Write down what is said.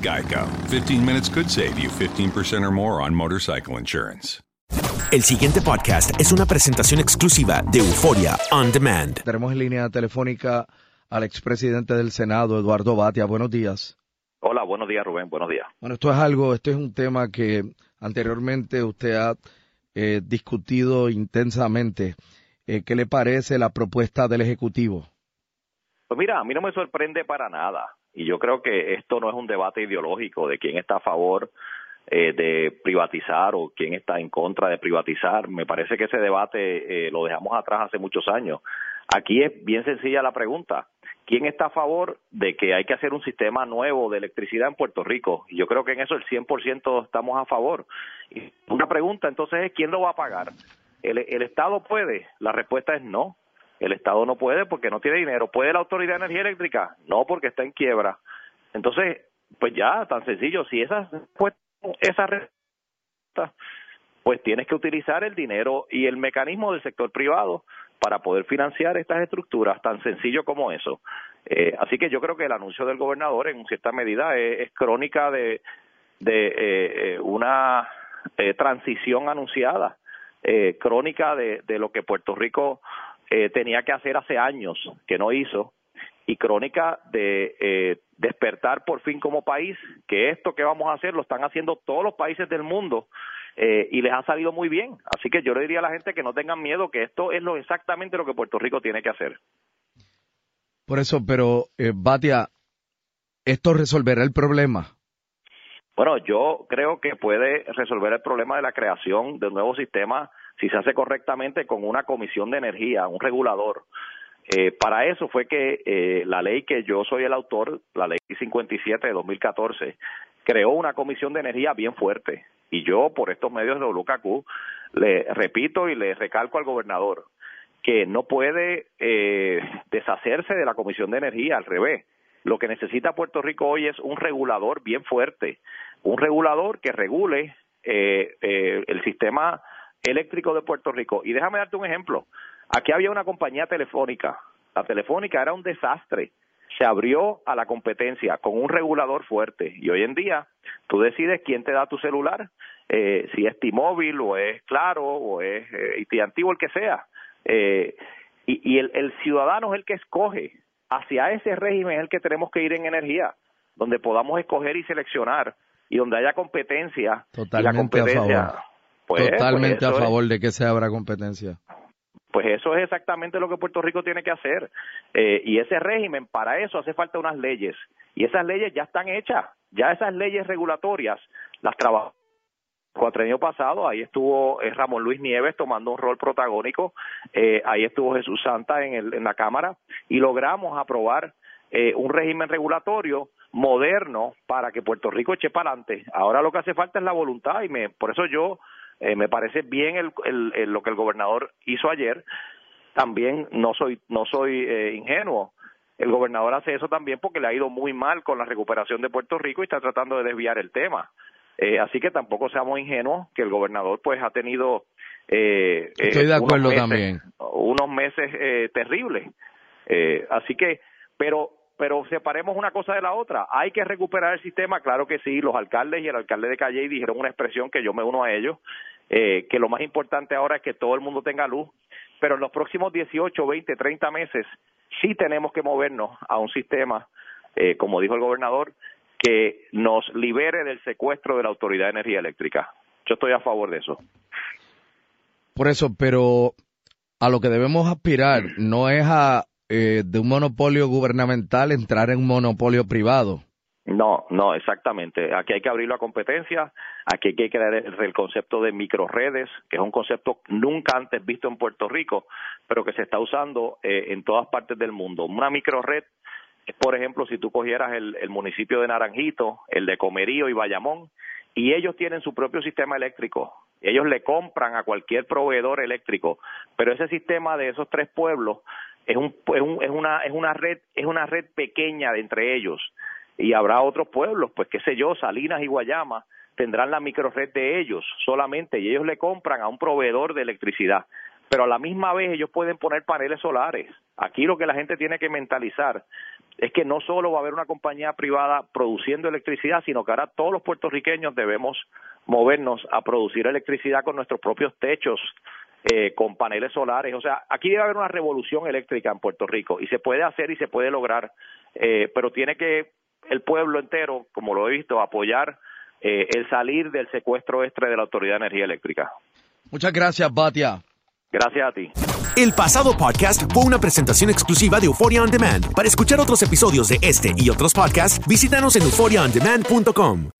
Geico. 15 minutes could save you 15% or more on motorcycle insurance. El siguiente podcast es una presentación exclusiva de Euforia On Demand. Tenemos en línea telefónica al expresidente del Senado, Eduardo Batia. Buenos días. Hola, buenos días, Rubén. Buenos días. Bueno, esto es algo, esto es un tema que anteriormente usted ha eh, discutido intensamente. Eh, ¿Qué le parece la propuesta del Ejecutivo? Pues mira, a mí no me sorprende para nada. Y yo creo que esto no es un debate ideológico de quién está a favor eh, de privatizar o quién está en contra de privatizar. Me parece que ese debate eh, lo dejamos atrás hace muchos años. Aquí es bien sencilla la pregunta. ¿Quién está a favor de que hay que hacer un sistema nuevo de electricidad en Puerto Rico? Y yo creo que en eso el 100% estamos a favor. Y una pregunta entonces es, ¿quién lo va a pagar? ¿El, ¿El Estado puede? La respuesta es no. El Estado no puede porque no tiene dinero. ¿Puede la Autoridad de Energía Eléctrica? No, porque está en quiebra. Entonces, pues ya, tan sencillo. Si esa, pues, esa respuesta, pues tienes que utilizar el dinero y el mecanismo del sector privado para poder financiar estas estructuras, tan sencillo como eso. Eh, así que yo creo que el anuncio del gobernador, en cierta medida, es, es crónica de, de eh, eh, una eh, transición anunciada, eh, crónica de, de lo que Puerto Rico eh, tenía que hacer hace años, que no hizo, y crónica de eh, despertar por fin como país, que esto que vamos a hacer lo están haciendo todos los países del mundo eh, y les ha salido muy bien. Así que yo le diría a la gente que no tengan miedo, que esto es lo exactamente lo que Puerto Rico tiene que hacer. Por eso, pero eh, Batia, ¿esto resolverá el problema? Bueno, yo creo que puede resolver el problema de la creación de un nuevo sistema si se hace correctamente con una comisión de energía, un regulador. Eh, para eso fue que eh, la ley que yo soy el autor, la ley 57 de 2014, creó una comisión de energía bien fuerte. Y yo, por estos medios de WKQ, le repito y le recalco al gobernador que no puede eh, deshacerse de la comisión de energía, al revés. Lo que necesita Puerto Rico hoy es un regulador bien fuerte, un regulador que regule eh, eh, el sistema eléctrico de Puerto Rico. Y déjame darte un ejemplo. Aquí había una compañía telefónica. La telefónica era un desastre. Se abrió a la competencia con un regulador fuerte. Y hoy en día tú decides quién te da tu celular, eh, si es T-Mobile o es Claro o es eh, AT&T o el que sea. Eh, y y el, el ciudadano es el que escoge. Hacia ese régimen es el que tenemos que ir en energía, donde podamos escoger y seleccionar y donde haya competencia. Totalmente y la competencia, a favor. Pues, Totalmente pues a eso favor de que se abra competencia. Pues eso es exactamente lo que Puerto Rico tiene que hacer. Eh, y ese régimen, para eso hace falta unas leyes. Y esas leyes ya están hechas. Ya esas leyes regulatorias las trabajó cuatrenio pasado, ahí estuvo eh, Ramón Luis Nieves tomando un rol protagónico, eh, ahí estuvo Jesús Santa en, el, en la Cámara y logramos aprobar eh, un régimen regulatorio moderno para que Puerto Rico eche para adelante. Ahora lo que hace falta es la voluntad y me, por eso yo eh, me parece bien el, el, el- lo que el gobernador hizo ayer. También no soy no soy eh, ingenuo. El gobernador hace eso también porque le ha ido muy mal con la recuperación de Puerto Rico y está tratando de desviar el tema. Eh, así que tampoco seamos ingenuos que el gobernador pues ha tenido eh, eh, Estoy de unos acuerdo meses- también. unos meses eh, terribles. Eh, así que, pero pero separemos una cosa de la otra. Hay que recuperar el sistema, claro que sí. Los alcaldes y el alcalde de Calle dijeron una expresión que yo me uno a ellos, eh, que lo más importante ahora es que todo el mundo tenga luz, pero en los próximos 18, 20, 30 meses sí tenemos que movernos a un sistema, eh, como dijo el gobernador, que nos libere del secuestro de la Autoridad de Energía Eléctrica. Yo estoy a favor de eso. Por eso, pero a lo que debemos aspirar no es a eh, de un monopolio gubernamental entrar en un monopolio privado. No, no, exactamente. Aquí hay que abrir la competencia, aquí hay que crear el, concepto de microredes, que es un concepto nunca antes visto en Puerto Rico, pero que se está usando eh, en todas partes del mundo. Una microred es, por ejemplo, si tú cogieras el, el municipio de Naranjito, el de Comerío y Bayamón, y ellos tienen su propio sistema eléctrico. Ellos le compran a cualquier proveedor eléctrico, pero ese sistema de esos tres pueblos es, un, es, un- es una es una red es una red pequeña de entre ellos. Y habrá otros pueblos, pues qué sé yo, Salinas y Guayama tendrán la microred de ellos solamente y ellos le compran a un proveedor de electricidad, pero a la misma vez ellos pueden poner paneles solares. Aquí lo que la gente tiene que mentalizar es que no solo va a haber una compañía privada produciendo electricidad, sino que ahora todos los puertorriqueños debemos movernos a producir electricidad con nuestros propios techos, eh, con paneles solares. O sea, aquí debe haber una revolución eléctrica en Puerto Rico y se puede hacer y se puede lograr, eh, pero tiene que el pueblo entero, como lo he visto, apoyar eh, el salir del secuestro extra de la Autoridad de Energía Eléctrica. Muchas gracias, Batia. Gracias a ti. El pasado podcast fue una presentación exclusiva de Euphoria On Demand. Para escuchar otros episodios de este y otros podcasts, visítanos en euphoriaondemand.com.